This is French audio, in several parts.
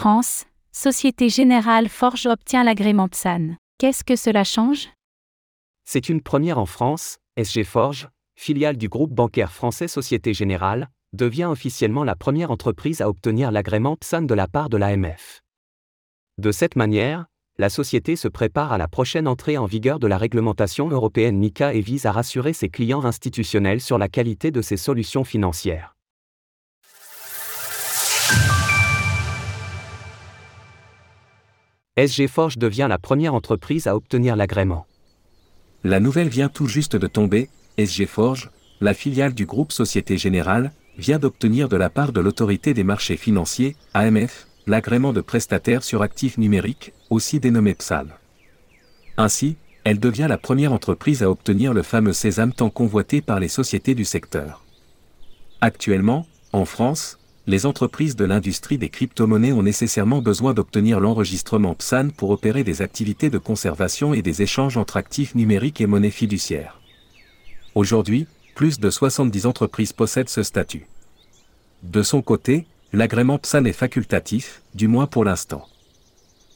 France, Société Générale Forge obtient l'agrément PSAN. Qu'est-ce que cela change? C'est une première en France, SG Forge, filiale du groupe bancaire français Société Générale, devient officiellement la première entreprise à obtenir l'agrément PSAN de la part de l'AMF. De cette manière, la société se prépare à la prochaine entrée en vigueur de la réglementation européenne MICA et vise à rassurer ses clients institutionnels sur la qualité de ses solutions financières. SG Forge devient la première entreprise à obtenir l'agrément. La nouvelle vient tout juste de tomber, SG Forge, la filiale du groupe Société Générale, vient d'obtenir de la part de l'autorité des marchés financiers, AMF, l'agrément de prestataire sur actifs numériques, aussi dénommé PSAL. Ainsi, elle devient la première entreprise à obtenir le fameux sésame tant convoité par les sociétés du secteur. Actuellement, en France, les entreprises de l'industrie des crypto-monnaies ont nécessairement besoin d'obtenir l'enregistrement PSAN pour opérer des activités de conservation et des échanges entre actifs numériques et monnaies fiduciaires. Aujourd'hui, plus de 70 entreprises possèdent ce statut. De son côté, l'agrément PSAN est facultatif, du moins pour l'instant.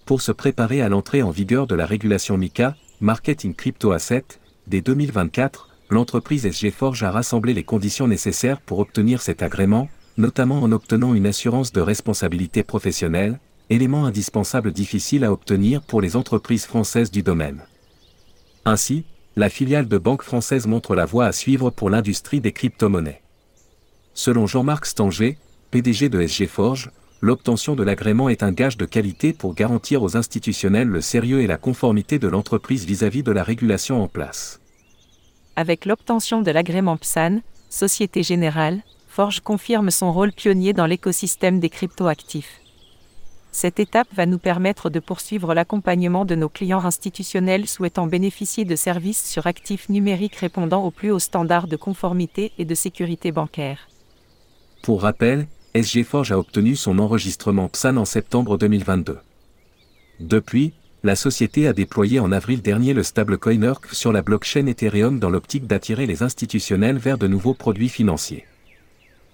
Pour se préparer à l'entrée en vigueur de la régulation MICA, Marketing Crypto Asset, dès 2024, l'entreprise SG Forge a rassemblé les conditions nécessaires pour obtenir cet agrément, notamment en obtenant une assurance de responsabilité professionnelle, élément indispensable difficile à obtenir pour les entreprises françaises du domaine. Ainsi, la filiale de Banque française montre la voie à suivre pour l'industrie des crypto-monnaies. Selon Jean-Marc Stanger, PDG de SG Forge, l'obtention de l'agrément est un gage de qualité pour garantir aux institutionnels le sérieux et la conformité de l'entreprise vis-à-vis de la régulation en place. Avec l'obtention de l'agrément PSAN, Société Générale, Forge confirme son rôle pionnier dans l'écosystème des cryptoactifs. Cette étape va nous permettre de poursuivre l'accompagnement de nos clients institutionnels souhaitant bénéficier de services sur actifs numériques répondant aux plus hauts standards de conformité et de sécurité bancaire. Pour rappel, SG Forge a obtenu son enregistrement PSAN en septembre 2022. Depuis, la société a déployé en avril dernier le stablecoin ERC sur la blockchain Ethereum dans l'optique d'attirer les institutionnels vers de nouveaux produits financiers.